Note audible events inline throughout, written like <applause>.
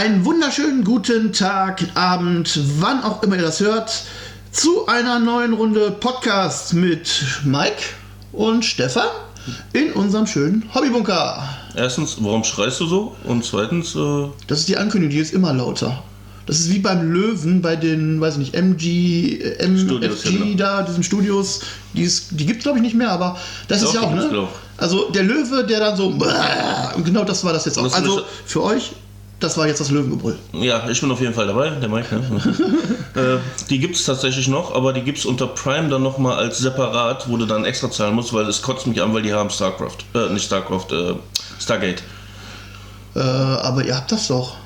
Einen wunderschönen guten Tag, Abend, wann auch immer ihr das hört, zu einer neuen Runde Podcast mit Mike und Stefan in unserem schönen Hobbybunker. Erstens, warum schreist du so? Und zweitens, äh, Das ist die Ankündigung, die ist immer lauter. Das ist wie beim Löwen bei den, weiß ich nicht, MG, äh, MFG ja, genau. da, diesen Studios. Die, ist- die gibt es glaube ich nicht mehr, aber das ist Doch, ja die auch, ne? Also der Löwe, der dann so, und genau das war das jetzt auch. Also für euch, das war jetzt das Löwengebrüll. ja, ich bin auf jeden Fall dabei, der Mike. Ne? <laughs> äh, die gibt es tatsächlich noch, aber die gibt es unter Prime dann nochmal als separat, wo du dann extra zahlen musst, weil es kotzt mich an, weil die haben StarCraft. Äh, nicht StarCraft, äh, Stargate. Äh, aber ihr habt das doch.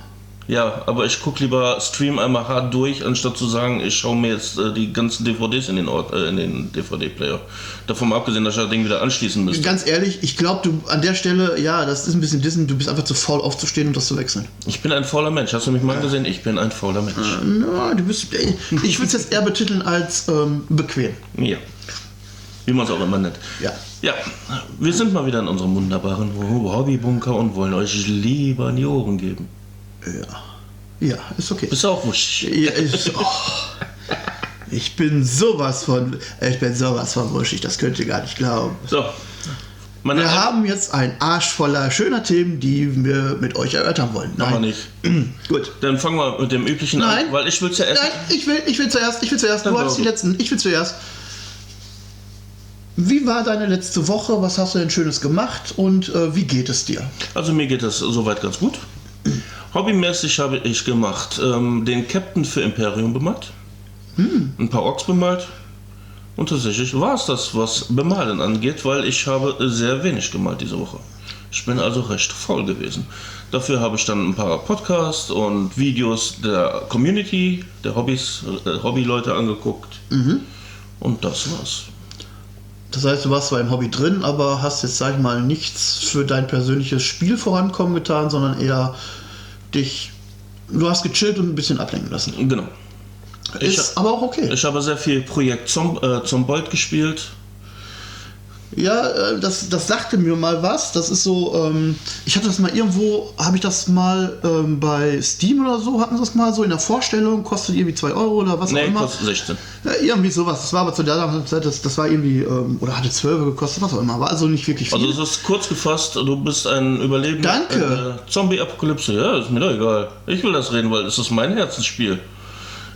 Ja, aber ich gucke lieber Stream einmal hart durch, anstatt zu sagen, ich schaue mir jetzt äh, die ganzen DVDs in den, Ort, äh, in den DVD-Player. Davon mal abgesehen, dass ich das Ding wieder anschließen müsste. Ganz ehrlich, ich glaube, du an der Stelle, ja, das ist ein bisschen Disney, du bist einfach zu faul aufzustehen und das zu wechseln. Ich bin ein fauler Mensch. Hast du mich mal gesehen? Ich bin ein fauler Mensch. Na, du bist, ich würde es jetzt eher betiteln als ähm, bequem. Ja. Wie man es auch immer nennt. Ja. Ja, wir sind mal wieder in unserem wunderbaren Hobbybunker und wollen euch lieber in die Ohren geben. Ja. Ja, ist okay. Bist du auch wuschig? Ja, ist, oh. Ich bin sowas von, ich bin sowas von wuschig, das könnt ihr gar nicht glauben. So. Meine Wir haben jetzt einen Arsch voller schöner Themen, die wir mit euch erörtern wollen. Machen wir nicht. <clears throat> Gut. Dann fangen wir mit dem üblichen Nein. an, weil ich will ja erst. Nein, ich will, ich will zuerst, ich will zuerst. Du Dann hattest die letzten, ich will zuerst. Wie war deine letzte Woche? Was hast du denn Schönes gemacht und äh, wie geht es dir? Also mir geht das soweit ganz gut. Hobbymäßig habe ich gemacht ähm, den Captain für Imperium bemalt, ein paar Orks bemalt und tatsächlich war es das, was Bemalen angeht, weil ich habe sehr wenig gemalt diese Woche. Ich bin also recht faul gewesen. Dafür habe ich dann ein paar Podcasts und Videos der Community, der Hobbys, äh, Hobbyleute angeguckt und das war's. Das heißt, du warst zwar im Hobby drin, aber hast jetzt, sag ich mal, nichts für dein persönliches Spielvorankommen getan, sondern eher dich. Du hast gechillt und ein bisschen ablenken lassen. Genau. Ich, Ist aber auch okay. ich habe sehr viel Projekt Zom, äh, gespielt. Ja, äh, das, das sagte mir mal was. Das ist so, ähm, ich hatte das mal irgendwo, habe ich das mal ähm, bei Steam oder so, hatten sie das mal so in der Vorstellung, kostet irgendwie 2 Euro oder was auch Nee, immer. kostet 16. Ja, irgendwie sowas. Das war aber zu der damaligen Zeit, das, das war irgendwie, ähm, oder hatte 12 gekostet, was auch immer. War also nicht wirklich viel. Also es ist kurz gefasst, du bist ein Überlebender Danke. der Zombie-Apokalypse. Ja, ist mir doch egal. Ich will das reden, weil es ist mein Herzensspiel.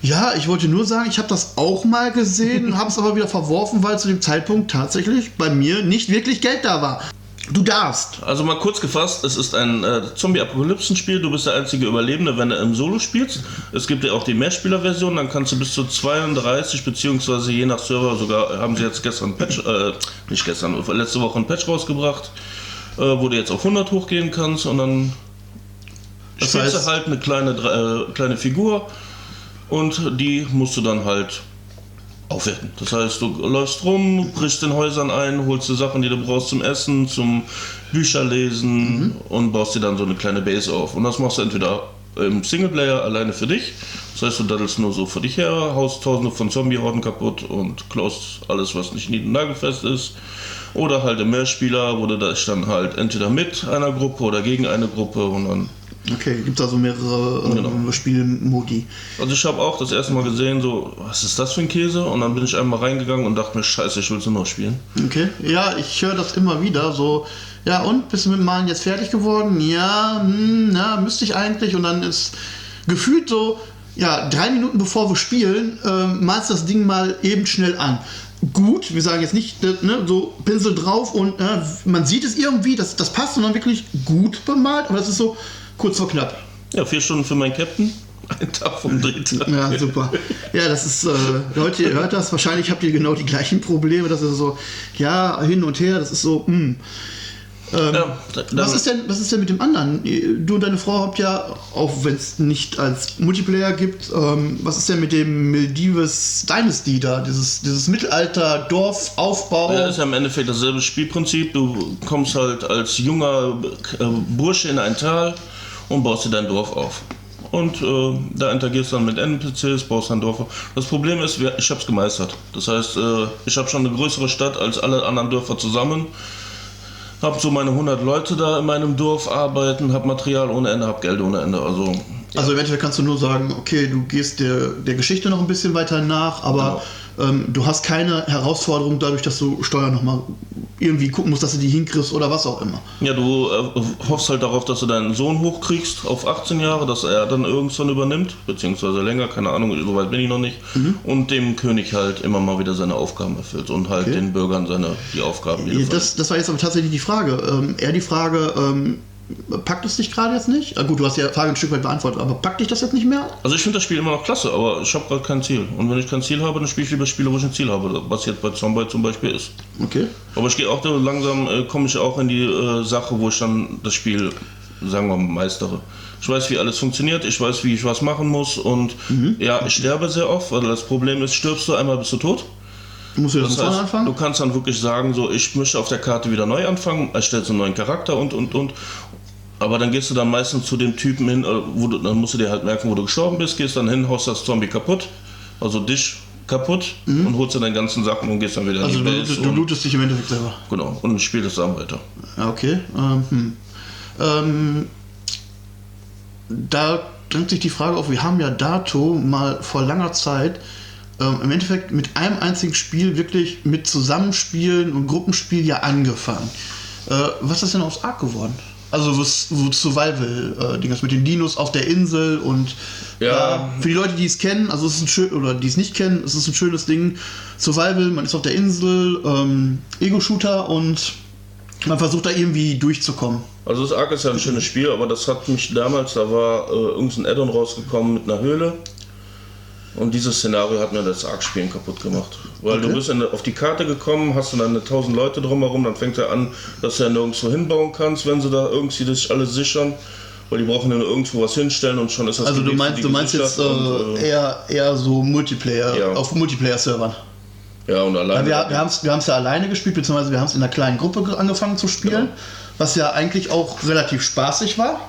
Ja, ich wollte nur sagen, ich habe das auch mal gesehen, <laughs> habe es aber wieder verworfen, weil zu dem Zeitpunkt tatsächlich bei mir nicht wirklich Geld da war. Du darfst. Also mal kurz gefasst, es ist ein äh, Zombie-Apokalypsen-Spiel. Du bist der einzige Überlebende, wenn du im Solo spielst. Es gibt ja auch die Mehrspieler-Version, dann kannst du bis zu 32, beziehungsweise je nach Server sogar, haben sie jetzt gestern ein Patch, äh, nicht gestern, letzte Woche ein Patch rausgebracht, äh, wo du jetzt auf 100 hochgehen kannst und dann Das spielst heißt- du halt eine kleine, äh, kleine Figur und die musst du dann halt aufwerten. Das heißt, du läufst rum, brichst in Häusern ein, holst dir Sachen, die du brauchst zum Essen, zum Bücherlesen und baust dir dann so eine kleine Base auf. Und das machst du entweder im Singleplayer alleine für dich, das heißt, du daddelst nur so vor dich her, haust tausende von Zombie-Horden kaputt und klaust alles, was nicht nied- und nagelfest ist. Oder halt im Mehrspieler, wo du das dann halt entweder mit einer Gruppe oder gegen eine Gruppe und dann Okay, gibt also mehrere ähm, Genau. Spielmodi. Also ich habe auch das erste Mal gesehen, so, was ist das für ein Käse? Und dann bin ich einmal reingegangen und dachte mir, scheiße, ich will sie noch spielen. Okay, ja, ich höre das immer wieder so. Ja, und bist du mit dem Malen jetzt fertig geworden? Ja, hm, na, müsste ich eigentlich. Und dann ist gefühlt so, ja, drei Minuten bevor wir spielen, ähm, malst das Ding mal eben schnell an. Gut, wir sagen jetzt nicht, äh, ne, so Pinsel drauf und äh, man sieht es irgendwie, das, das passt und dann wirklich gut bemalt, aber das ist so kurz vor knapp. Ja, vier Stunden für meinen Captain, <laughs> ein Tag vom Drehtag. Ja, super. Ja, das ist, äh, Leute, ihr hört das, wahrscheinlich habt ihr genau die gleichen Probleme, das ist so, ja, hin und her, das ist so, hm. Ähm, Ja, was, ist denn, was ist denn mit dem anderen? Du und deine Frau habt ja, auch wenn es nicht als Multiplayer gibt, ähm, was ist denn mit dem Maldives Dynasty da? Dieses, dieses Mittelalter-Dorfaufbau? Ja, ist ja im Endeffekt dasselbe Spielprinzip. Du kommst halt als junger äh, Bursche in ein Tal und baust dir dein Dorf auf. Und äh, da interagierst du dann mit NPCs, baust dein Dorf auf. Das Problem ist, ich habe es gemeistert. Das heißt, äh, ich habe schon eine größere Stadt als alle anderen Dörfer zusammen. Hab so meine 100 Leute da in meinem Dorf arbeiten, hab Material ohne Ende, hab Geld ohne Ende. Also Also im Endeffekt kannst du nur sagen, okay, du gehst der, der Geschichte noch ein bisschen weiter nach, aber ähm, du hast keine Herausforderung dadurch, dass du Steuern nochmal irgendwie gucken musst, dass du die hinkriegst oder was auch immer. Ja, du äh, hoffst halt darauf, dass du deinen Sohn hochkriegst auf 18 Jahre, dass er dann irgendwann übernimmt, beziehungsweise länger, keine Ahnung, so weit bin ich noch nicht. Und dem König halt immer mal wieder seine Aufgaben erfüllt und halt Okay. den Bürgern seine die Aufgaben wieder Das, das war jetzt aber tatsächlich die Frage. Ähm, eher die Frage, ähm, packt es dich gerade jetzt nicht? Ah, gut, du hast die Frage ein Stück weit beantwortet, aber packt dich das jetzt nicht mehr? Also ich finde das Spiel immer noch klasse, aber ich habe gerade kein Ziel. Und wenn ich kein Ziel habe, dann spiele ich lieber Spiele, wo ich ein Ziel habe, was jetzt bei Zombie zum Beispiel ist. Okay. Aber ich gehe auch langsam, äh, komme ich auch in die äh, Sache, wo ich dann das Spiel, sagen wir mal, meistere. Ich weiß, wie alles funktioniert, ich weiß, wie ich was machen muss und ja, ich sterbe sehr oft, weil das Problem ist, stirbst du einmal, bist du tot. Du musst Das heißt, du anfangen? kannst dann wirklich sagen, so, ich möchte auf der Karte wieder neu anfangen, erstellst einen neuen Charakter und, und, und. Aber dann gehst du dann meistens zu dem Typen hin, äh, wo du, dann musst du dir halt merken, wo du gestorben bist, gehst dann hin, haust das Zombie kaputt, also dich kaputt und holst dann deine ganzen Sachen und gehst dann wieder Also in du, die Base. du, lootest dich im Endeffekt selber. genau, und spielst es dann weiter. Okay. Ähm, hm. ähm, da drängt sich die Frage auf, wir haben ja Dato mal vor langer Zeit ähm, im Endeffekt mit einem einzigen Spiel wirklich mit Zusammenspielen und Gruppenspiel ja angefangen. Äh, was ist denn aus Ark geworden? Also was, so Survival-Dinges mit den Dinos auf der Insel und Ja. für die Leute, die es kennen, also es ist ein schön oder die es nicht kennen, es ist ein schönes Ding. Survival, man ist auf der Insel, ähm, Ego-Shooter und man versucht da irgendwie durchzukommen. Also das Ark ist ja ein schönes Spiel, aber das hat mich damals, da war äh, irgendein Add-on rausgekommen mit einer Höhle. Und dieses Szenario hat mir das Ark-Spielen kaputt gemacht. Weil Okay. du bist in, auf die Karte gekommen, hast dann eine tausend Leute drumherum, dann fängt er an, dass du ja nirgendwo hinbauen kannst, wenn sie da irgendwie das alles sichern. Weil die brauchen nur irgendwo was hinstellen und schon ist das Also du meinst, du meinst jetzt gesichert und, äh, eher, eher so Multiplayer, Ja. auf Multiplayer-Servern. ja, und alleine. Wir, wir haben es wir haben's ja alleine gespielt, beziehungsweise wir haben es in einer kleinen Gruppe ge- angefangen zu spielen, Genau. was ja eigentlich auch relativ spaßig war.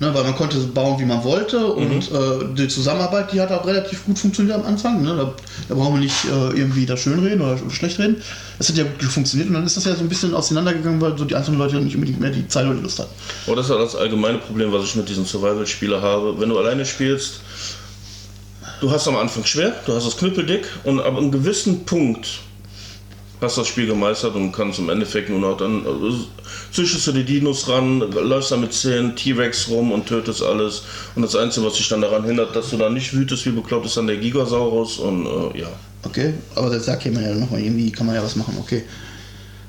Ne, weil man konnte bauen, wie man wollte und äh, die Zusammenarbeit, die hat auch relativ gut funktioniert am Anfang. Ne? Da, da brauchen wir nicht äh, irgendwie da schön reden oder schlecht reden. Es hat ja gut funktioniert und dann ist das ja so ein bisschen auseinandergegangen, weil so die einzelnen Leute nicht unbedingt mehr die Zeit oder die Lust hatten. Aber das ist ja das allgemeine Problem, was ich mit diesen Survival-Spielen habe. Wenn du alleine spielst, du hast am Anfang schwer, du hast das knüppeldick und ab einem gewissen Punkt hast das Spiel gemeistert und kannst im Endeffekt nur noch dann äh, züchtest du die Dinos ran, läufst da mit 10 T-Rex rum und tötest alles. Und das Einzige, was dich dann daran hindert, dass du da nicht wütest wie bekloppt, ist dann der Gigasaurus und äh, ja. Okay, aber das sagt jemand ja nochmal, irgendwie kann man ja was machen, okay.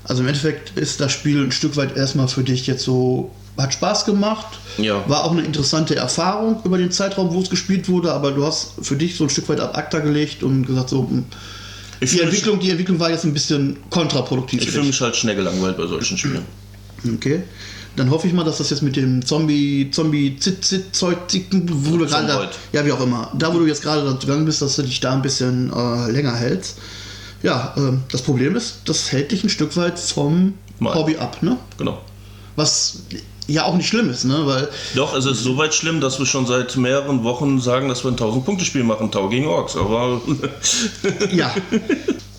Also im Endeffekt ist das Spiel ein Stück weit erstmal für dich jetzt so, hat Spaß gemacht, Ja. war auch eine interessante Erfahrung über den Zeitraum, wo es gespielt wurde, aber du hast für dich so ein Stück weit ab ACTA gelegt und gesagt so, hm, die fühle Entwicklung, die Entwicklung war jetzt ein bisschen kontraproduktiv. ich für fühl dich. mich halt schnell gelangweilt bei solchen <clears throat> Spielen. Okay. Dann hoffe ich mal, dass das jetzt mit dem Zombie, Zombie, Zit, Zit, Zeug, Zicken, wo du gerade da, ja, wie auch immer, da wo du jetzt gerade gegangen bist, dass du dich da ein bisschen äh, länger hältst. Ja, ähm, das Problem ist, das hält dich ein Stück weit vom Mal. Hobby ab, ne? Genau. Was ja auch nicht schlimm ist, ne? Weil, Doch, es ist soweit schlimm, dass wir schon seit mehreren Wochen sagen, dass wir ein 1000-Punkte-Spiel machen, Tau gegen Orks. Aber <laughs> ja,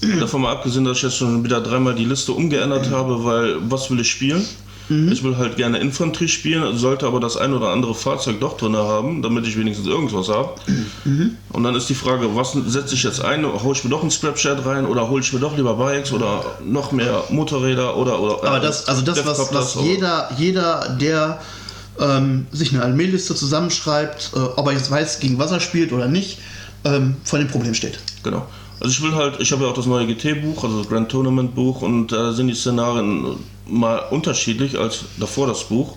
<laughs> davon mal abgesehen, dass ich jetzt schon wieder dreimal die Liste umgeändert habe, weil was will ich spielen? Ich will halt gerne Infanterie spielen, sollte aber das ein oder andere Fahrzeug doch drin haben, damit ich wenigstens irgendwas habe. Und dann ist die Frage, was setze ich jetzt ein? Hole ich mir doch ein Scrapshed rein oder hole ich mir doch lieber Bikes oder noch mehr Motorräder oder. oder aber das, also das, was, was jeder, jeder, der ähm, sich eine Armeeliste zusammenschreibt, äh, ob er jetzt weiß, gegen was er spielt oder nicht, ähm, vor dem Problem steht. Genau. Also ich will halt, ich habe ja auch das neue GT-Buch, also das Grand Tournament Buch und da sind die Szenarien mal unterschiedlich als davor das Buch,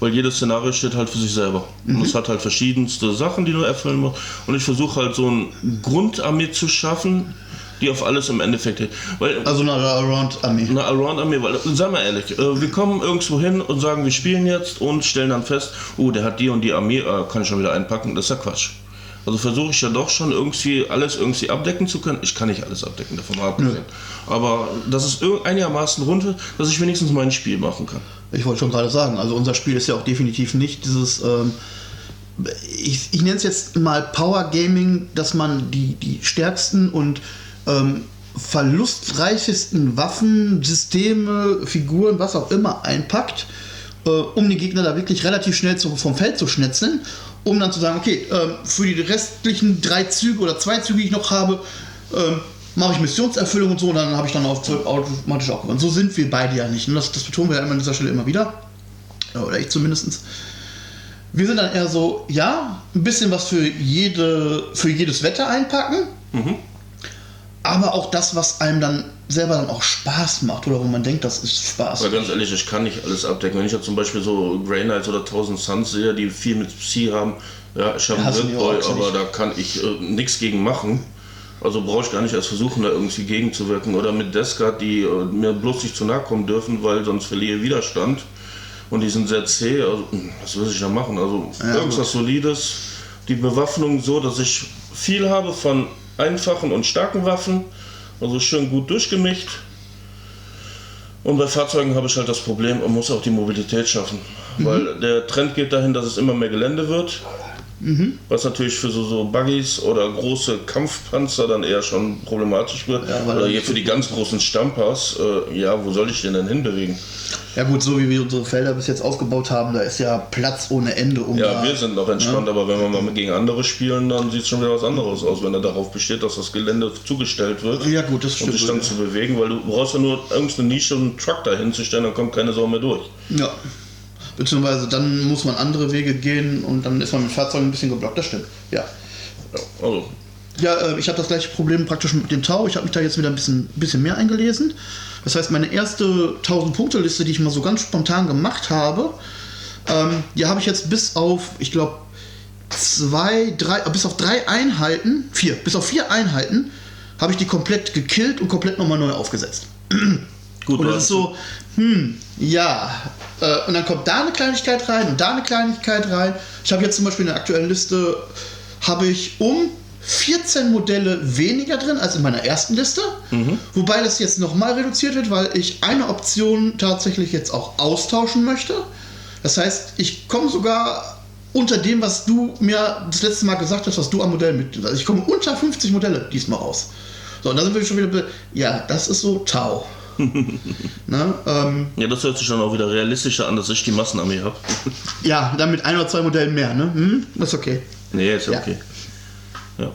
weil jedes Szenario steht halt für sich selber. Und es hat halt verschiedenste Sachen, die du erfüllen musst. Und ich versuche halt so eine Grundarmee zu schaffen, die auf alles im Endeffekt hält. Weil Also eine Around-Armee. eine Allround-Armee, weil, sagen wir ehrlich, äh, wir kommen irgendwo hin und sagen, wir spielen jetzt und stellen dann fest, oh, der hat die und die Armee, äh, kann ich schon wieder einpacken, das ist ja Quatsch. Also versuche ich ja doch schon irgendwie alles irgendwie abdecken zu können. Ich kann nicht alles abdecken, davon mal abgesehen. Aber dass es irg- einigermaßen rund wird, dass ich wenigstens mein Spiel machen kann. Ich wollte schon gerade sagen, also unser Spiel ist ja auch definitiv nicht dieses, ähm, ich, ich nenne es jetzt mal Power Gaming, dass man die, die stärksten und ähm, verlustreichesten Waffen, Systeme, Figuren, was auch immer einpackt äh, um den Gegner da wirklich relativ schnell zu, vom Feld zu schnetzeln, um dann zu sagen, okay, ähm, für die restlichen drei Züge oder zwei Züge, die ich noch habe, ähm, mache ich Missionserfüllung und so, und dann habe ich dann auf 12 automatisch auch gewonnen. So sind wir beide ja nicht. Ne? Das, das betonen wir ja immer an dieser Stelle immer wieder. Oder ich zumindest. Wir sind dann eher so, ja, ein bisschen was für, jede, für jedes Wetter einpacken, aber auch das, was einem dann selber dann auch Spaß macht oder wo man denkt, das ist Spaß. Aber ganz ehrlich, ich kann nicht alles abdecken. Wenn ich jetzt zum Beispiel so Grey Knights oder 1000 Suns sehe, die viel mit Psy haben, ja, ich habe Ja, einen auch, aber da kann ich äh, nichts gegen machen. Also brauche ich gar nicht erst versuchen, da irgendwie gegenzuwirken. Oder mit Descard, die äh, mir bloß nicht zu nahe kommen dürfen, weil sonst verliere ich Widerstand. Und die sind sehr zäh. Also, hm, was will ich da machen? Also Ja, irgendwas Solides. Die Bewaffnung so, dass ich viel habe von einfachen und starken Waffen. Also schön gut durchgemischt. Und bei Fahrzeugen habe ich halt das Problem, man muss auch die Mobilität schaffen. Mhm. Weil der Trend geht dahin, dass es immer mehr Gelände wird. Mhm. Was natürlich für so, so Buggies oder große Kampfpanzer dann eher schon problematisch wird. Ja, oder hier für die ganz großen Stampers, äh, ja, wo soll ich den denn hinbewegen? Ja gut, so wie wir unsere Felder bis jetzt aufgebaut haben, da ist ja Platz ohne Ende. Um Ja, da, wir sind noch entspannt, aber wenn wir mal gegen andere spielen, dann sieht es schon wieder was anderes aus, wenn er darauf besteht, dass das Gelände zugestellt wird. Ja gut, das Um stimmt. sich dann zu bewegen, weil du brauchst ja nur irgendeine Nische und einen Truck da hinzustellen, dann kommt keine Sau mehr durch. Ja. Beziehungsweise dann muss man andere Wege gehen und dann ist man mit Fahrzeugen ein bisschen geblockt, das stimmt. Ja. Ja, also, Ja, äh, ich habe das gleiche Problem praktisch mit dem Tau. Ich habe mich da jetzt wieder ein bisschen, bisschen mehr eingelesen. Das heißt, meine erste 1000-Punkte-Liste, die ich mal so ganz spontan gemacht habe, ähm, die habe ich jetzt bis auf, ich glaube, zwei, drei, bis auf drei Einheiten, vier, bis auf vier Einheiten, habe ich die komplett gekillt und komplett nochmal neu aufgesetzt. Gut, Und hast- ist so, hm, ja. Äh, und dann kommt da eine Kleinigkeit rein und da eine Kleinigkeit rein. Ich habe jetzt zum Beispiel in der aktuellen Liste, habe ich um 14 Modelle weniger drin als in meiner ersten Liste. Wobei das jetzt nochmal reduziert wird, weil ich eine Option tatsächlich jetzt auch austauschen möchte. Das heißt, ich komme sogar unter dem, was du mir das letzte Mal gesagt hast, was du am Modell mit. Also ich komme unter 50 Modelle diesmal raus. So, und da sind wir schon wieder. Ja, das ist so Tau. <laughs> ne? ähm, Ja, das hört sich dann auch wieder realistischer an, dass ich die Massenarmee habe. <laughs> ja, dann mit ein oder zwei Modellen mehr, ne? Hm? Das ist okay. nee, ist ja okay. Ja.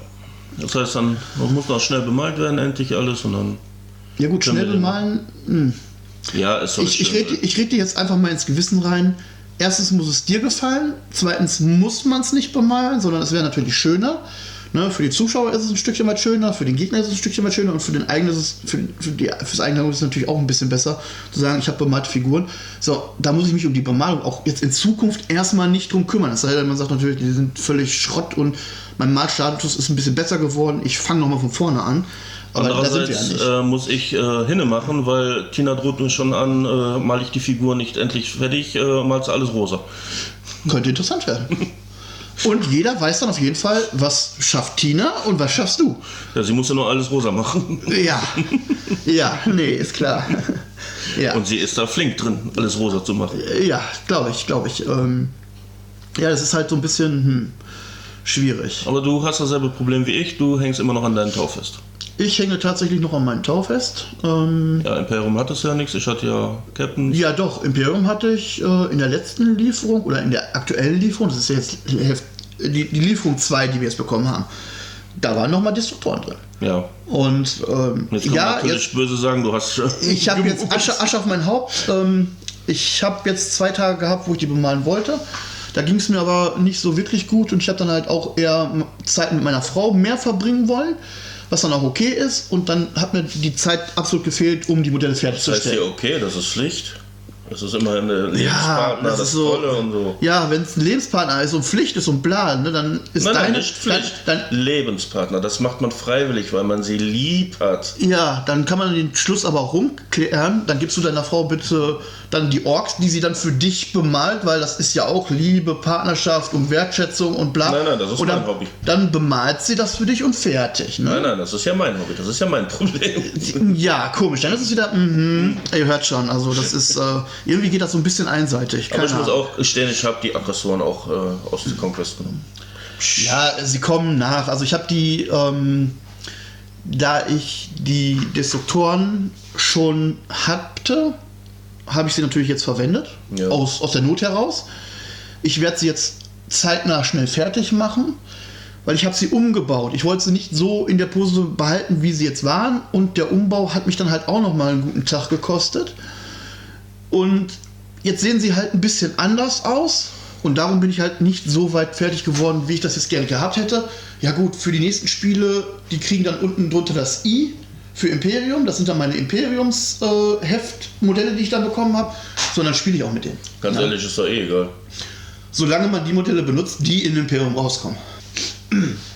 Das heißt dann, man muss noch schnell bemalt werden, endlich alles und dann. Ja gut, schnell bemalen. Hm. Ja, ist doch Ich, ich, schön. rede, ich rede dir jetzt einfach mal ins Gewissen rein. Erstens muss es dir gefallen. Zweitens muss man es nicht bemalen, sondern es wäre natürlich schöner. Ne, für die Zuschauer ist es ein Stückchen weit schöner, für den Gegner ist es ein Stückchen weit schöner und für den eigenen ist es, für, für die, fürs eigene ist es natürlich auch ein bisschen besser, zu sagen, ich habe bemalte Figuren. So, da muss ich mich um die Bemalung auch jetzt in Zukunft erstmal nicht drum kümmern. Sei denn, man sagt natürlich, die sind völlig Schrott und mein Malstatus ist ein bisschen besser geworden. Ich fange nochmal von vorne an. Aber da sind wir ja Andererseits nicht. äh, muss ich äh, hinne machen, weil Tina droht mir schon an, äh, mal ich die Figur nicht endlich fertig, äh, malst du alles rosa. Könnte interessant werden. <laughs> Und jeder weiß dann auf jeden Fall, was schafft Tina und was schaffst du. Ja, sie muss ja nur alles rosa machen. Ja, ja, nee, ist klar. Ja, Und sie ist da flink drin, alles rosa zu machen. ja glaube ich, glaube ich. Ähm, ja, das ist halt so ein bisschen hm, schwierig. Aber du hast dasselbe Problem wie ich, du hängst immer noch an deinen Tau fest. Ich hänge tatsächlich noch an meinem Tau fest. Ähm, Ja, Imperium hat es ja nichts, ich hatte ja Captain. ja, doch, Imperium hatte ich äh, in der letzten Lieferung oder in der aktuellen Lieferung, das ist ja jetzt die, die Lieferung 2, die wir jetzt bekommen haben. Da waren nochmal Destruktoren drin. Ja. Und ähm, Jetzt kann ja, natürlich jetzt, böse sagen, du hast. Ich habe <laughs> jetzt. Asche, Asche auf mein Haupt. Ähm, ich habe jetzt zwei Tage gehabt, wo ich die bemalen wollte. Da ging es mir aber nicht so wirklich gut und ich habe dann halt auch eher Zeit mit meiner Frau mehr verbringen wollen, was dann auch okay ist. Und dann hat mir die Zeit absolut gefehlt, um die Modelle Das heißt fertigzustellen. hier, okay, das ist Pflicht. Das ist immer eine Lebenspartner, das das, ist so- Tolle und so. Ja, wenn es ein Lebenspartner ist und Pflicht ist und bla, ne, dann ist Nein, deine. nein, nicht Pflicht. Dann, dann, Lebenspartner, das macht man freiwillig, weil man sie lieb hat. Ja, dann kann man den Schluss aber auch rumklären. Dann gibst du deiner Frau bitte dann die Orks, die sie dann für dich bemalt, weil das ist ja auch Liebe, Partnerschaft und Wertschätzung und bla. Nein, nein, das ist und dann, mein Hobby. Dann bemalt sie das für dich und fertig. Ne? Nein, nein, das ist ja mein Hobby, das ist ja mein Problem. Ja, komisch. Dann ist es wieder, mhm, ihr hört schon, also das ist, äh, irgendwie geht das so ein bisschen einseitig. Aber Keine ich muss auch gestehen, ich habe die Aggressoren auch äh, aus der Conquest genommen. Ja, sie kommen nach. Also ich habe die, ähm, da ich die Destruktoren schon hatte, habe ich sie natürlich jetzt verwendet, Ja. aus, aus der Not heraus. Ich werde sie jetzt zeitnah schnell fertig machen, weil ich habe sie umgebaut. Ich wollte sie nicht so in der Pose behalten, wie sie jetzt waren. Und der Umbau hat mich dann halt auch noch mal einen guten Tag gekostet. Und jetzt sehen sie halt ein bisschen anders aus. Und darum bin ich halt nicht so weit fertig geworden, wie ich das jetzt gerne gehabt hätte. Ja gut, für die nächsten Spiele, die kriegen dann unten drunter das I für Imperium. Das sind dann meine Imperiums-Heftmodelle, die ich dann bekommen habe. So, dann spiele ich auch mit denen. Ganz Ja. ehrlich, ist doch eh egal. Solange man die Modelle benutzt, die in Imperium rauskommen.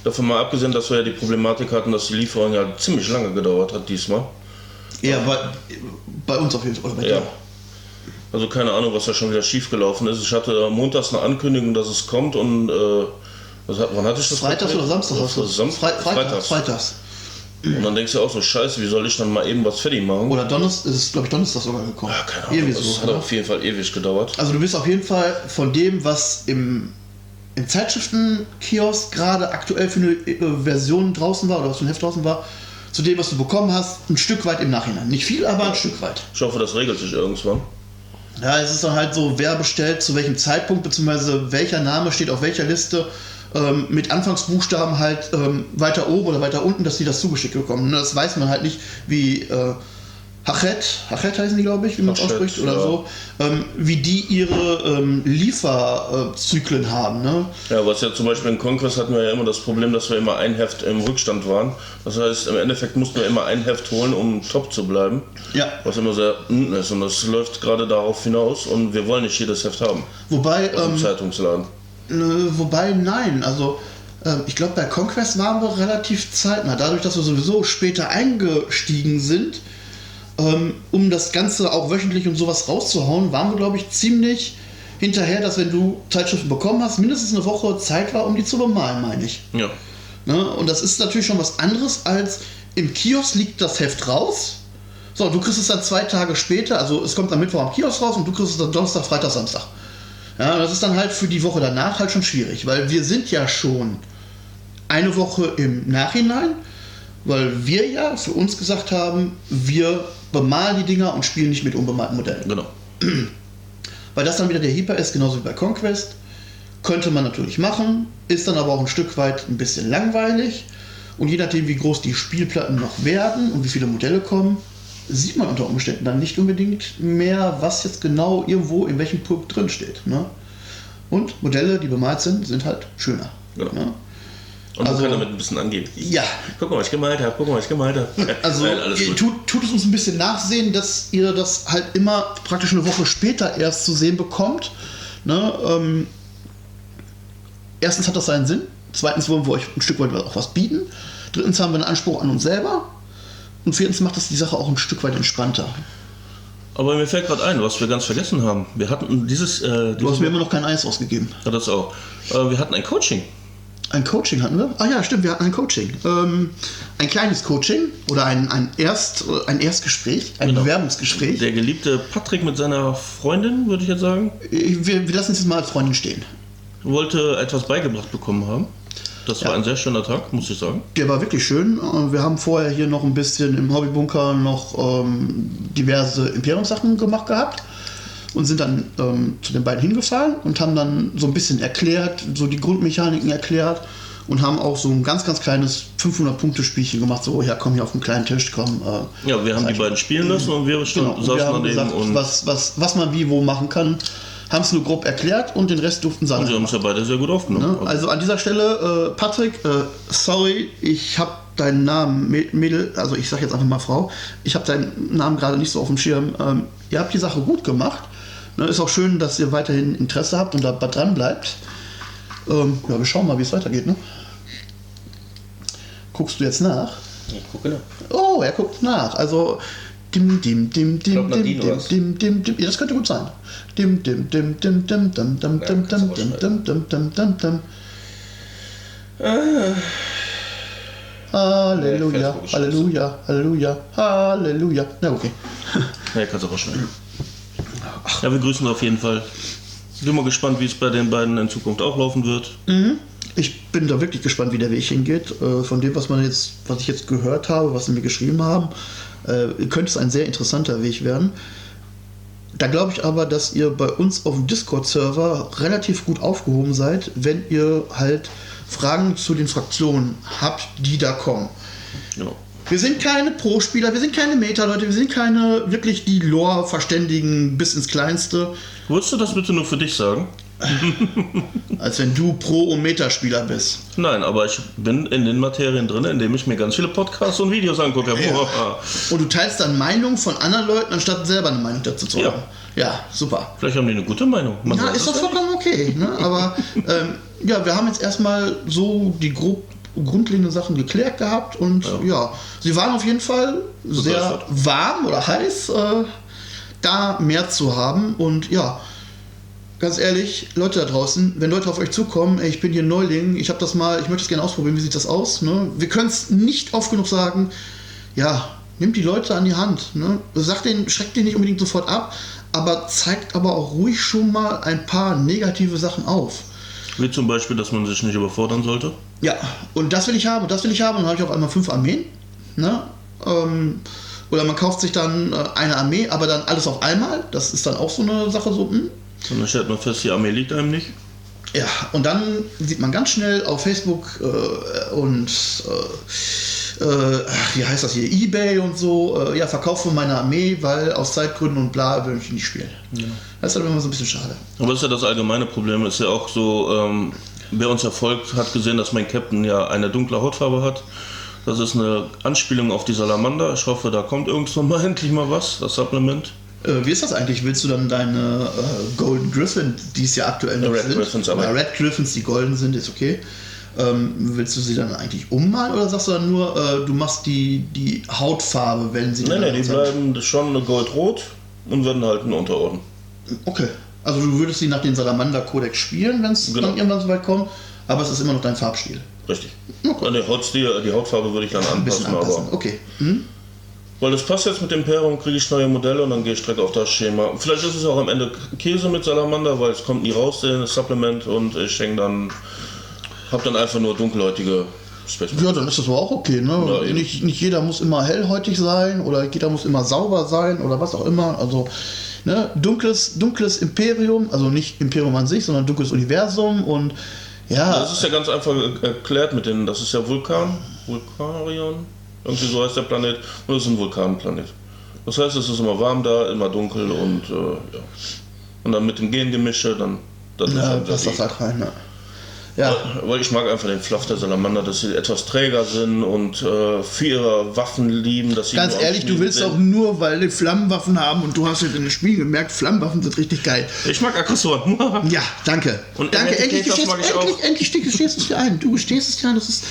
Davon mal abgesehen, dass wir ja die Problematik hatten, dass die Lieferung ja ziemlich lange gedauert hat diesmal. Ja, bei, bei uns auf jeden Fall. Oder bei Ja. dir. Also keine Ahnung, was da schon wieder schiefgelaufen ist. Ich hatte montags eine Ankündigung, dass es kommt und äh, hat, wann hatte ich das? Freitags oder Samstag hast du? Sam Fre Freitags. Freitags. Freitags. Und dann denkst du auch so, scheiße, wie soll ich dann mal eben was fertig machen? Oder Donnerstag, ist glaube ich Donnerstag sogar gekommen. ja, keine Ahnung, Irgendwie das so, hat oder? auf jeden Fall ewig gedauert. Also du bist auf jeden Fall von dem, was im, im Zeitschriftenkiosk gerade aktuell für eine äh, Version draußen war oder was für ein Heft draußen war, zu dem, was du bekommen hast, ein Stück weit im Nachhinein. Nicht viel, aber ein Stück weit. Ich hoffe, das regelt sich irgendwann. Ja, es ist dann halt so, wer bestellt, zu welchem Zeitpunkt, beziehungsweise welcher Name steht auf welcher Liste. Ähm, mit Anfangsbuchstaben halt ähm, weiter oben oder weiter unten, dass die das zugeschickt bekommen. Ne, Das weiß man halt nicht, wie äh, Hachet, Hachet heißen die, glaube ich, wie man es ausspricht, oder ja. so, ähm, wie die ihre ähm, Lieferzyklen haben. Ne? Ja, was ja zum Beispiel in Conquest hatten wir ja immer das Problem, dass wir immer ein Heft im Rückstand waren. Das heißt, im Endeffekt mussten wir immer ein Heft holen, um top zu bleiben. Ja, Was immer sehr unten ist und das läuft gerade darauf hinaus und wir wollen nicht jedes Heft haben wobei, aus dem ähm, Zeitungsladen. Nö, wobei, nein. Also, ähm, ich glaube, bei Conquest waren wir relativ zeitnah. Dadurch, dass wir sowieso später eingestiegen sind, um das Ganze auch wöchentlich und sowas rauszuhauen, waren wir, glaube ich, ziemlich hinterher, dass wenn du Zeitschriften bekommen hast, mindestens eine Woche Zeit war, um die zu bemalen, meine ich. Ja. Ne? Und das ist natürlich schon was anderes, als im Kiosk liegt das Heft raus. So, du kriegst es dann zwei Tage später, also es kommt am Mittwoch am Kiosk raus und du kriegst es dann Donnerstag, Freitag, Samstag. Ja, das ist dann halt für die Woche danach halt schon schwierig, weil wir sind ja schon eine Woche im Nachhinein, weil wir ja für uns gesagt haben, wir bemalen die Dinger und spielen nicht mit unbemalten Modellen. Genau. <clears throat> Weil das dann wieder der Hyper ist, genauso wie bei Conquest. Könnte man natürlich machen, ist dann aber auch ein Stück weit ein bisschen langweilig. Und je nachdem, wie groß die Spielplatten noch werden und wie viele Modelle kommen, sieht man unter Umständen dann nicht unbedingt mehr, was jetzt genau irgendwo in welchem Punkt drin steht. Ne? Und Modelle, die bemalt sind, sind halt schöner. Genau. Ne? Und Also- man kann damit ein bisschen angeben. Ja, Guck mal, was ich gemalt habe, guck mal, was ich gemalt habe. <laughs> Also ihr tut, tut es uns ein bisschen nachsehen, dass ihr das halt immer praktisch eine Woche später erst zu sehen bekommt. Ne? Ähm, erstens hat das seinen Sinn. Zweitens wollen wir euch ein Stück weit auch was bieten. Drittens haben wir einen Anspruch an uns selber. Und viertens macht das die Sache auch ein Stück weit entspannter. Aber mir fällt gerade ein, was wir ganz vergessen haben. Wir hatten dieses, äh, Du hast dieses mir immer noch kein Eis ausgegeben. ja, das auch. Äh, wir hatten ein Coaching. Ein Coaching hatten wir? Ah ja, stimmt, wir hatten ein Coaching. Ähm, ein kleines Coaching oder ein, ein, Erst, ein Erstgespräch, ein Genau. Bewerbungsgespräch. Der geliebte Patrick mit seiner Freundin, würde ich jetzt sagen, Wir, wir lassen es jetzt mal als Freundin stehen. wollte etwas beigebracht bekommen haben. Das war Ja. ein sehr schöner Tag, muss ich sagen. Der war wirklich schön. Äh, Wir haben vorher hier noch ein bisschen im Hobbybunker noch ähm, diverse Imperium-Sachen gemacht gehabt und sind dann ähm, zu den beiden hingefahren und haben dann so ein bisschen erklärt, so die Grundmechaniken erklärt und haben auch so ein ganz, ganz kleines 500-Punkte-Spielchen gemacht. So, ja, komm hier auf den kleinen Tisch, komm. Äh, Ja, wir haben die beiden spielen lassen und wir Genau, und wir saßen haben gesagt, und, was, was, was man wie wo machen kann. Haben es nur grob erklärt und den Rest durften sie und sie haben es ja beide sehr gut aufgenommen. Ne? Also an dieser Stelle, äh, Patrick, äh, sorry, ich habe deinen Namen, Mä- Mädel, also ich sage jetzt einfach mal Frau, ich habe deinen Namen gerade nicht so auf dem Schirm. Ähm, ihr habt die Sache gut gemacht. Ne, ist auch schön, dass ihr weiterhin Interesse habt und da dran bleibt. Ähm, ja, wir schauen mal, wie es weitergeht. Ne? Guckst du jetzt nach? ich gucke nach. Oh, er guckt nach. Also dim dim dim dim dim dim dim dim dim. Ja, das könnte gut sein. Dim dim dim dim dim dim dim dim dim dim dim dim dim dim dim. Halleluja, Halleluja, Halleluja, Halleluja. Na okay. <laughs> Ja, kannst du rausschneiden. Ja, wir grüßen auf jeden Fall. Bin mal gespannt, wie es bei den beiden in Zukunft auch laufen wird. Ich bin da wirklich gespannt, wie der Weg hingeht. Äh, Von dem, was man jetzt, was ich jetzt gehört habe, was sie mir geschrieben haben, äh, könnte es ein sehr interessanter Weg werden. Da glaube ich aber, dass ihr bei uns auf dem Discord-Server relativ gut aufgehoben seid, wenn ihr halt Fragen zu den Fraktionen habt, die da kommen. Genau. Wir sind keine Pro-Spieler, wir sind keine Meta-Leute, wir sind keine wirklich die Lore-Verständigen bis ins Kleinste. Wolltest du das bitte nur für dich sagen? <laughs> Als wenn du Pro- und Meta-Spieler bist. Nein, aber ich bin in den Materien drin, indem ich mir ganz viele Podcasts und Videos angucke. Boah. Und du teilst dann Meinungen von anderen Leuten, anstatt selber eine Meinung dazu zu Ja. haben. Ja, super. Vielleicht haben die eine gute Meinung. Man Ja, weiß ist doch ja vollkommen okay. Ne? Aber <laughs> ähm, ja, wir haben jetzt erstmal so die grob grundlegenden Sachen geklärt gehabt und ja, sie waren auf jeden Fall sehr warm oder heiß, äh, da mehr zu haben und ja. Ganz ehrlich, Leute da draußen, wenn Leute auf euch zukommen, ey, ich bin hier Neuling, ich habe das mal, ich möchte es gerne ausprobieren, wie sieht das aus? Ne? Wir können es nicht oft genug sagen, ja, nimmt die Leute an die Hand. Ne? Sagt denen, schreckt denen nicht unbedingt sofort ab, aber zeigt aber auch ruhig schon mal ein paar negative Sachen auf. Wie zum Beispiel, dass man sich nicht überfordern sollte. Ja, und das will ich haben, und das will ich haben, und dann habe ich auf einmal fünf Armeen. Ne? Ähm, oder man kauft sich dann äh, eine Armee, aber dann alles auf einmal. Das ist dann auch so eine Sache, so, hm. Und dann stellt man fest, die Armee liegt einem nicht. Ja, und dann sieht man ganz schnell auf Facebook äh, und äh, äh, wie heißt das hier, Ebay und so, äh, ja, Verkauf von meiner Armee, weil aus Zeitgründen und bla will ich nicht spielen. Das ist dann immer so ein bisschen schade. Aber das ist ja das allgemeine Problem. Ist ja auch so, ähm, wer uns verfolgt, hat gesehen, dass mein Captain ja eine dunkle Hautfarbe hat. Das ist eine Anspielung auf die Salamander. Ich hoffe, da kommt irgendwann mal <laughs> endlich mal was, das Supplement. Äh, wie ist das eigentlich? Willst du dann deine äh, Golden Griffin, die es ja aktuell noch Red sind, Griffins, aber- Red Griffins, die golden sind, ist okay. Ähm, willst du sie dann eigentlich ummalen oder sagst du dann nur, äh, du machst die, die Hautfarbe, wenn sie dann nee, die sind? bleiben schon goldrot und werden halt ein Unterorden. Okay. Also du würdest sie nach dem Salamander-Kodex spielen, wenn es Genau. dann irgendwann so weit kommt, aber es ist immer noch dein Farbstil. Richtig. Und die, Hautstil, die Hautfarbe würde ich dann Ein bisschen anpassen, anpassen. aber. Okay. Hm? Weil das passt jetzt mit dem Imperium, kriege ich neue Modelle und dann gehe ich direkt auf das Schema. Vielleicht ist es auch am Ende Käse mit Salamander, weil es kommt nie raus, das Supplement, und ich denke dann, hab dann einfach nur dunkelhäutige Space Ja, dann ist das aber auch okay. Ne? Ja, nicht, nicht jeder muss immer hellhäutig sein oder jeder muss immer sauber sein oder was auch immer. Also ne? dunkles, dunkles Imperium, also nicht Imperium an sich, sondern dunkles Universum und ja, Das ist ja ganz einfach erklärt mit den, das ist ja Vulkan, Vulkarion, irgendwie so heißt der Planet, und das ist ein Vulkanplanet. Das heißt, es ist immer warm da, immer dunkel und äh, ja. Und dann mit dem Gengemische, dann das ist ja passt das halt rein. Ne? Ja, Weil ich mag einfach den Fluff der Salamander, dass sie etwas träger sind und äh, für ihre Waffen lieben, dass sie ganz ehrlich, du willst sind. auch nur, weil die Flammenwaffen haben und du hast jetzt in dem Spiel gemerkt, Flammenwaffen sind richtig geil. Ich mag Aggressoren. <laughs> Ja, danke. Und danke, endlich mag ich endlich, auch. endlich gestehst du es dir ein. Du gestehst es dir ein, das ist.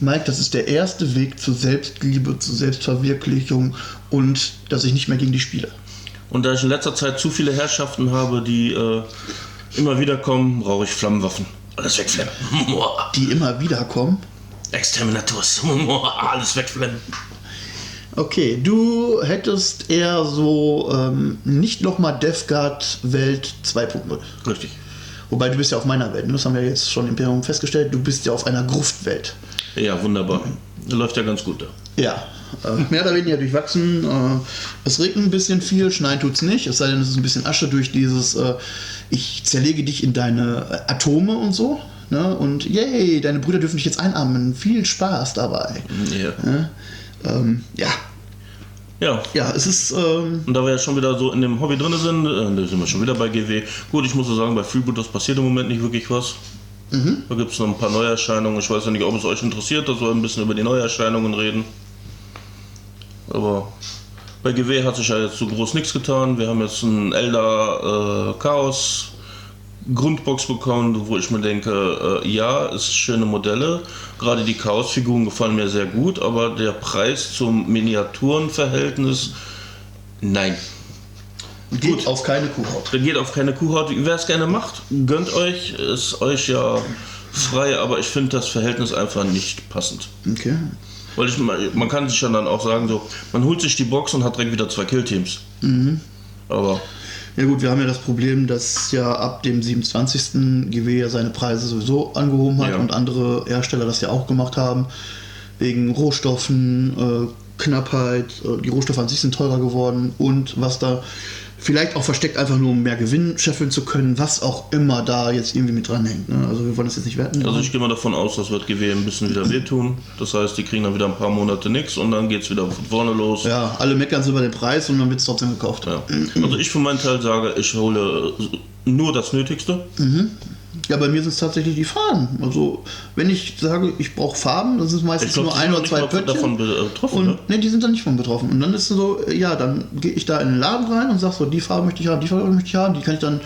Mike, das ist der erste Weg zur Selbstliebe, zur Selbstverwirklichung und dass ich nicht mehr gegen die spiele. Und da ich in letzter Zeit zu viele Herrschaften habe, die äh, immer wieder kommen, brauche ich Flammenwaffen. Alles wegflammen. Die immer wieder kommen. Exterminatus. <laughs> Alles wegflammen. Okay, du hättest eher so ähm, nicht nochmal Death Guard Welt 2.0. Richtig. Wobei du bist ja auf meiner Welt, ne? das haben wir jetzt schon im Imperium festgestellt, du bist ja auf einer Gruftwelt. Ja, wunderbar. Läuft ja ganz gut da. Ja, äh, mehr oder weniger durchwachsen. Äh, es regnet ein bisschen viel, schneien tut's nicht, es sei denn, es ist ein bisschen Asche durch dieses, äh, ich zerlege dich in deine Atome und so. Ne? Und yay, deine Brüder dürfen dich jetzt einarmen. Viel Spaß dabei. Ja. Ne? Ähm, ja, ja. ja, es ist. Ähm, Und da wir ja schon wieder so in dem Hobby drin sind, äh, da sind wir schon wieder bei GW. Gut, ich muss so sagen, bei Freebooters passiert im Moment nicht wirklich was. Da gibt es noch ein paar Neuerscheinungen. Ich weiß ja nicht, ob es euch interessiert, dass wir ein bisschen über die Neuerscheinungen reden. Aber bei GW hat sich ja jetzt so groß nichts getan. Wir haben jetzt ein Elder äh, Chaos Grundbox bekommen, wo ich mir denke, äh, ja, ist schöne Modelle. Gerade die Chaos-Figuren gefallen mir sehr gut, aber der Preis zum Miniaturenverhältnis, nein. Geht auf keine Kuhhaut. Geht auf keine Kuhhaut. Wer es gerne macht, gönnt euch, ist euch ja frei, aber ich finde das Verhältnis einfach nicht passend. Okay. Weil ich, man kann sich ja dann auch sagen, so, man holt sich die Box und hat direkt wieder zwei Killteams. Aber Ja gut, wir haben ja das Problem, dass ja ab dem 27. GW ja seine Preise sowieso angehoben hat Ja. und andere Hersteller das ja auch gemacht haben. Wegen Rohstoffen, äh, Knappheit, äh, die Rohstoffe an sich sind teurer geworden und was da Vielleicht auch versteckt einfach nur, um mehr Gewinn scheffeln zu können, was auch immer da jetzt irgendwie mit dran hängt. Ne? Also wir wollen das jetzt nicht werten. Also ich gehe mal davon aus, das wird GW ein bisschen wieder wehtun. Das heißt, die kriegen dann wieder ein paar Monate nichts und dann geht es wieder von vorne los. ja, alle meckern über den Preis und dann wird es trotzdem gekauft. Ja. Also ich für meinen Teil sage, ich hole nur das Nötigste. Ja, bei mir sind es tatsächlich die Farben. Also, wenn ich sage, ich brauche Farben, das ist meistens Ich glaube, nur ein oder zwei Pöttchen. davon betroffen. Und Ne? ne, die sind dann nicht von betroffen. Und dann ist es so, ja, dann gehe ich da in den Laden rein und sage so, die Farbe möchte ich haben, die Farbe möchte ich haben, die kann ich dann.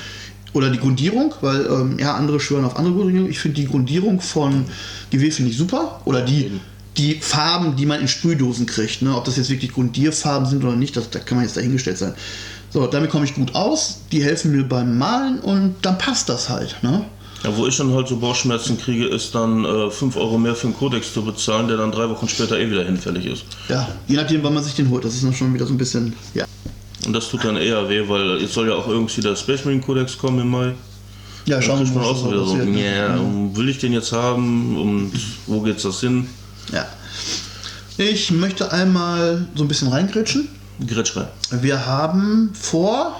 Oder die Grundierung, weil ähm, ja, andere schwören auf andere Grundierung. Ich finde die Grundierung von GW finde ich super. Oder die, die Farben, die man in Sprühdosen kriegt. Ne? Ob das jetzt wirklich Grundierfarben sind oder nicht, das, da kann man jetzt dahingestellt sein. So, damit komme ich gut aus. Die helfen mir beim Malen und dann passt das halt. Ne? Ja, wo ich dann halt so Bauchschmerzen kriege, ist dann äh, 5 Euro mehr für einen Kodex zu bezahlen, der dann drei Wochen später eh wieder hinfällig ist. Ja, je nachdem, wann man sich den holt. Das ist dann schon wieder so ein bisschen, ja. Und das tut dann eher weh, weil jetzt soll ja auch irgendwie der Space Marine Kodex kommen im Mai. Ja, schauen wir mal, auch so wieder so, yeah, um, will ich den jetzt haben und wo geht's das hin? Ja. Ich möchte einmal so ein bisschen reingrätschen. Gretschrei. Wir haben vor,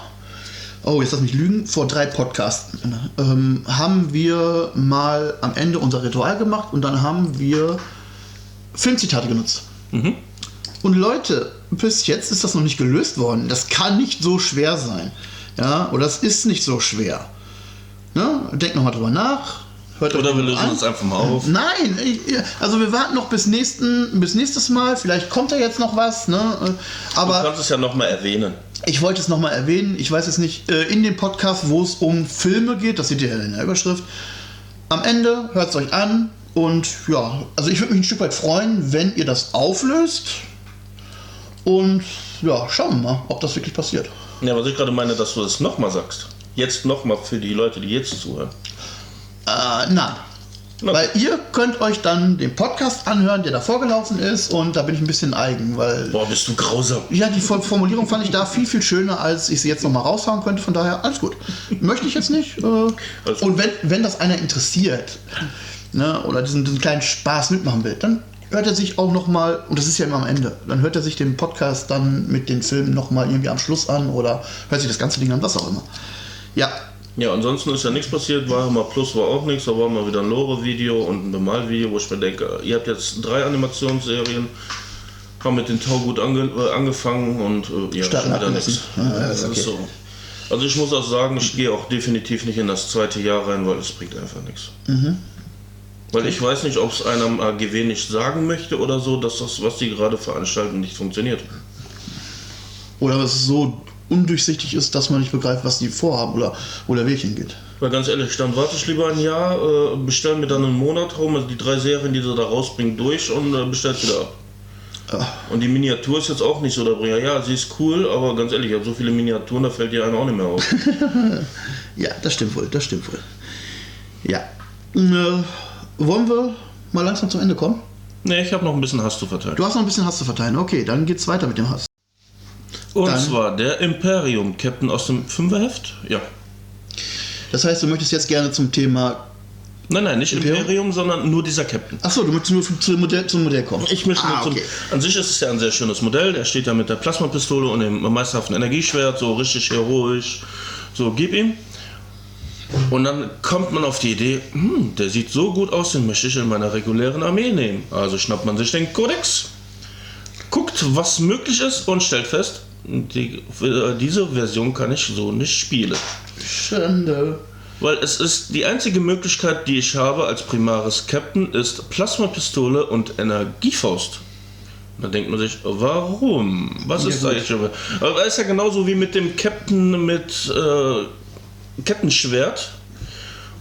oh, jetzt lass mich lügen, vor drei Podcasts ähm, haben wir mal am Ende unser Ritual gemacht und dann haben wir Filmzitate genutzt. Mhm. Und Leute, bis jetzt ist das noch nicht gelöst worden. Das kann nicht so schwer sein. Ja, oder es ist nicht so schwer. Ne? Denkt nochmal drüber nach. Hört Oder wir lösen an. uns einfach mal auf. Nein, also wir warten noch bis, nächsten, bis nächstes Mal. Vielleicht kommt da jetzt noch was. Ne? Du Aber kannst es ja nochmal erwähnen. Ich wollte es nochmal erwähnen. Ich weiß jetzt nicht, äh, in dem Podcast, wo es um Filme geht, das seht ihr ja in der Überschrift. Am Ende hört es euch an. Und ja, also ich würde mich ein Stück weit freuen, wenn ihr das auflöst. Und ja, schauen wir mal, ob das wirklich passiert. Ja, was ich gerade meine, dass du es nochmal sagst. Jetzt nochmal für die Leute, die jetzt zuhören. Äh, nein. Na Weil ihr könnt euch dann den Podcast anhören, der davor gelaufen ist. Und da bin ich ein bisschen eigen, weil Boah, bist du grausam. Ja, die Formulierung fand ich da viel, viel schöner, als ich sie jetzt nochmal raushauen könnte. Von daher, alles gut. Möchte ich jetzt nicht. Äh, und wenn, wenn das einer interessiert ne, oder diesen, diesen kleinen Spaß mitmachen will, dann hört er sich auch nochmal, und das ist ja immer am Ende, dann hört er sich den Podcast dann mit den Filmen nochmal irgendwie am Schluss an oder hört sich das ganze Ding an, was auch immer. Ja, Ja, ansonsten ist ja nichts passiert. Warhammer Plus war auch nichts. Da war mal wieder ein Lore-Video und ein Bemalvideo, wo ich mir denke, ihr habt jetzt drei Animationsserien, haben mit den Tau gut ange äh, angefangen und äh, ja, Starten schon wieder nichts. Ja, ja, okay. so. Also ich muss auch sagen, ich gehe auch definitiv nicht in das zweite Jahr rein, weil es bringt einfach nichts. Mhm. Weil ich weiß nicht, ob es einem AGW nicht sagen möchte oder so, dass das, was die gerade veranstalten, nicht funktioniert. oder es so undurchsichtig ist, dass man nicht begreift, was die vorhaben oder wo der Weg hingeht. Weil ganz ehrlich, dann warte ich lieber ein Jahr, äh, bestell mir dann einen Monat rum, also die drei Serien, die sie da rausbringen, durch und äh, bestell's wieder ab. Ah. Und die Miniatur ist jetzt auch nicht so der Bringer. Ja, sie ist cool, aber ganz ehrlich, ich habe so viele Miniaturen, da fällt dir einer auch nicht mehr auf. <laughs> Ja, das stimmt wohl, das stimmt wohl. Ja. Äh, wollen wir mal langsam zum Ende kommen? ne, ich habe noch ein bisschen Hass zu verteilen. Du hast noch ein bisschen Hass zu verteilen. Okay, dann geht's weiter mit dem Hass. Und dann- zwar der Imperium Captain aus dem Fünferheft. Ja. Das heißt, du möchtest jetzt gerne zum Thema. Nein, nein, nicht Imperium? Imperium, sondern nur dieser Captain. Achso, du möchtest nur zum Modell, zum Modell kommen. Ich möchte ah, nur zum, okay. An sich ist es ja ein sehr schönes Modell. Der steht ja mit der Plasmapistole und dem meisterhaften Energieschwert, so richtig heroisch. So, gib ihm. Und dann kommt man auf die Idee, hm, der sieht so gut aus, den möchte ich in meiner regulären Armee nehmen. Also schnappt man sich den Kodex, guckt, was möglich ist und stellt fest, die, äh, diese Version kann ich so nicht spielen. Schande. Weil es ist die einzige Möglichkeit, die ich habe als primares Captain, ist Plasmapistole und Energiefaust. Da denkt man sich, warum? Was Ja, ist da jetzt schon? Aber das ist ja genauso wie mit dem Captain mit äh, Kettenschwert.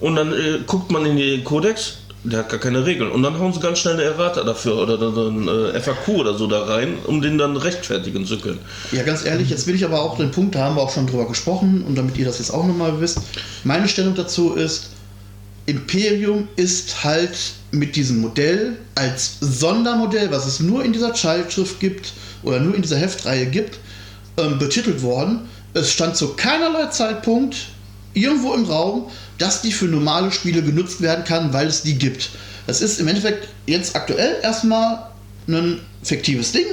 Und dann äh, guckt man in den Kodex, der hat gar keine Regeln. Und dann hauen sie ganz schnell eine Errata dafür oder dann äh, FAQ oder so da rein, um den dann rechtfertigen zu können. Ja, ganz ehrlich, jetzt will ich aber auch den Punkt, da haben wir auch schon drüber gesprochen und damit ihr das jetzt auch nochmal wisst. Meine Stellung dazu ist, Imperium ist halt mit diesem Modell als Sondermodell, was es nur in dieser Zeitschrift gibt oder nur in dieser Heftreihe gibt, ähm, betitelt worden. Es stand zu keinerlei Zeitpunkt irgendwo im Raum, dass die für normale Spiele genutzt werden kann, weil es die gibt. Das ist im Endeffekt jetzt aktuell erstmal ein fiktives Ding,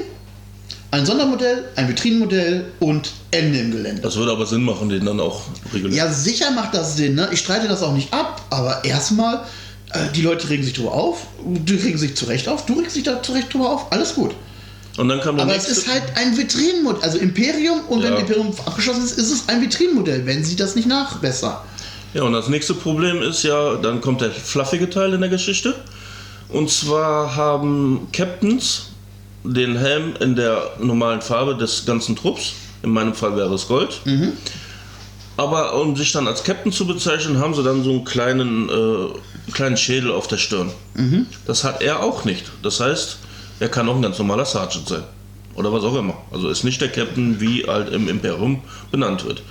ein Sondermodell, ein Vitrinenmodell und Ende im Gelände. Das würde aber Sinn machen, den dann auch regulär. Ja, sicher macht das Sinn. Ne? Ich streite das auch nicht ab, aber erstmal, äh, die Leute regen sich drüber auf, die regen sich zurecht auf, du regst dich da zurecht drüber auf, alles gut. Und dann kam der Aber nächste. es ist halt ein Vitrinenmodell, also Imperium und wenn Ja. Imperium abgeschlossen ist, ist es ein Vitrinenmodell, wenn sie das nicht nachbessern. Ja, und das nächste Problem ist ja, dann kommt der fluffige Teil in der Geschichte. Und zwar haben Captains den Helm in der normalen Farbe des ganzen Trupps. In meinem Fall wäre es Gold. Aber um sich dann als Captain zu bezeichnen, haben sie dann so einen kleinen, äh, kleinen Schädel auf der Stirn. Das hat er auch nicht. Das heißt, er kann auch ein ganz normaler Sergeant sein. Oder was auch immer. Also ist nicht der Captain, wie halt im Imperium benannt wird.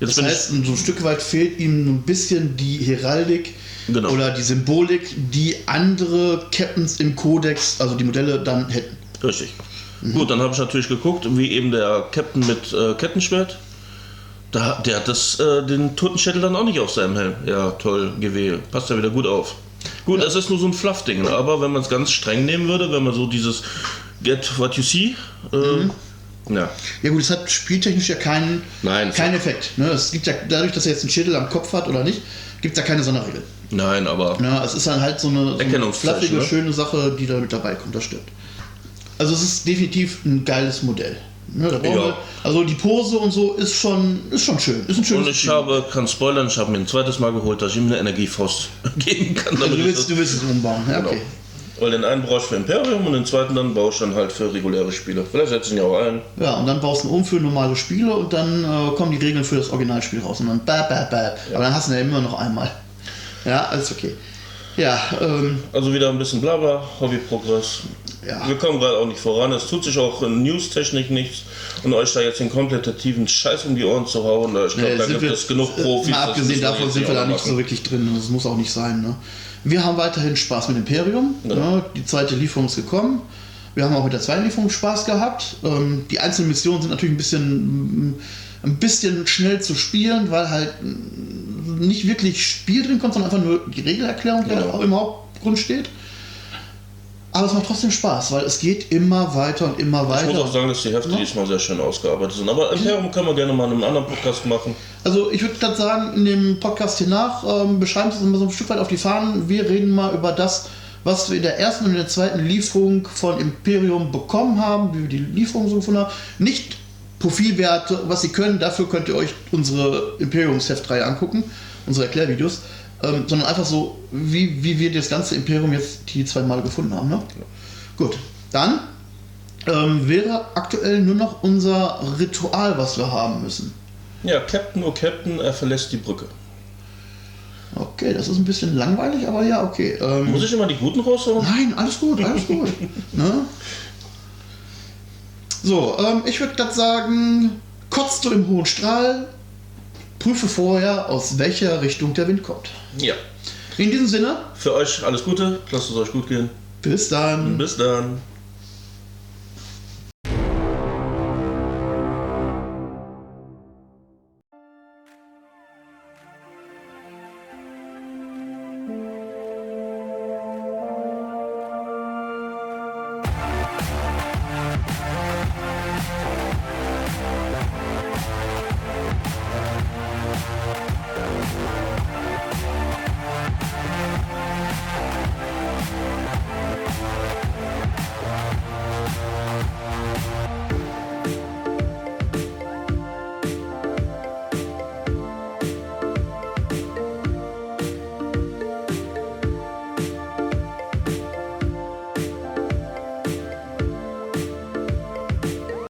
Jetzt Das heißt, so ein Stück weit fehlt ihm ein bisschen die Heraldik Genau. oder die Symbolik, die andere Captains im Kodex, also die Modelle, dann hätten. ich richtig. Gut, dann habe ich natürlich geguckt, wie eben der Captain mit äh, Kettenschwert. Da, der hat das, äh, den Totenschädel dann auch nicht auf seinem Helm. Ja, toll, GW. Passt ja wieder gut auf. Gut, es ist nur so ein Fluff-Ding, aber wenn man es ganz streng nehmen würde, wenn man so dieses Get what you see, äh, ja. Ja gut, es hat spieltechnisch ja keinen, Nein, keinen Effekt. Ne? Es gibt ja dadurch, dass er jetzt einen Schädel am Kopf hat oder nicht, gibt es ja keine Sonderregel. Nein, aber Ja, es ist dann halt so eine, so eine ne? schöne Sache, die da mit dabei kommt, das stimmt. Also es ist definitiv ein geiles Modell. Ne, da brauchen Ja. wir, also die Pose und so ist schon, ist schon schön. Ist ein schönes und ich Spiel. habe, kann spoilern, ich habe mir ein zweites Mal geholt, dass ich ihm eine Energiefaust <laughs> geben kann. also du willst, du willst es umbauen. Ja, Genau. okay. Weil den einen brauche ich für Imperium und den zweiten dann baue ich dann halt für reguläre Spiele. Vielleicht setze ich ihn ja auch ein. Ja, und dann baust du ihn um für normale Spiele und dann äh, kommen die Regeln für das Originalspiel raus und dann bäh, bäh, bäh. Aber dann hast du ihn ja immer noch einmal. Ja, alles okay. Ja, ähm, Also wieder ein bisschen Blabla, Hobbyprogress. Ja. Wir kommen gerade auch nicht voran. Es tut sich auch in News-Technik nichts. Und euch da jetzt den kompletativen Scheiß um die Ohren zu hauen, ich glaube, Nee, da gibt wir- es genug äh, Profis. Mal abgesehen davon sind wir da nicht so wirklich drin. Das muss auch nicht sein. Ne? Wir haben weiterhin Spaß mit Imperium. Genau. Ne? Die zweite Lieferung ist gekommen. Wir haben auch mit der zweiten Lieferung Spaß gehabt. Ähm, die einzelnen Missionen sind natürlich ein bisschen, ein bisschen schnell zu spielen, weil halt nicht wirklich Spiel drin kommt, sondern einfach nur die Regelerklärung, die da auch im Hauptgrund steht. Aber es macht trotzdem Spaß, weil es geht immer weiter und immer Ich weiter. muss auch sagen, dass die Hefte Ja. diesmal sehr schön ausgearbeitet sind. Aber Imperium können wir gerne mal in einem anderen Podcast machen. Also ich würde gerade sagen, in dem Podcast hier nach ähm, beschreiben wir es immer so ein Stück weit auf die Fahnen. Wir reden mal über das, was wir in der ersten und in der zweiten Lieferung von Imperium bekommen haben, wie wir die Lieferung so gefunden haben. Nicht Profilwerte, was sie können, dafür könnt ihr euch unsere Imperiums-Heftreihe angucken, unsere Erklärvideos, ähm, sondern einfach so, wie, wie wir das ganze Imperium jetzt die zwei Male gefunden haben. Ne? Gut, dann ähm, wäre aktuell nur noch unser Ritual, was wir haben müssen. Ja, Captain, oh Captain, er verlässt die Brücke. Okay, das ist ein bisschen langweilig, aber ja, okay. Ähm, Muss ich immer die Guten raushauen? Nein, alles gut, alles gut. <laughs> ne? So, ähm, ich würde gerade sagen, kotzt du im hohen Strahl, prüfe vorher, aus welcher Richtung der Wind kommt. Ja. In diesem Sinne, Für euch alles Gute, lasst es euch gut gehen. bis dann. Bis dann.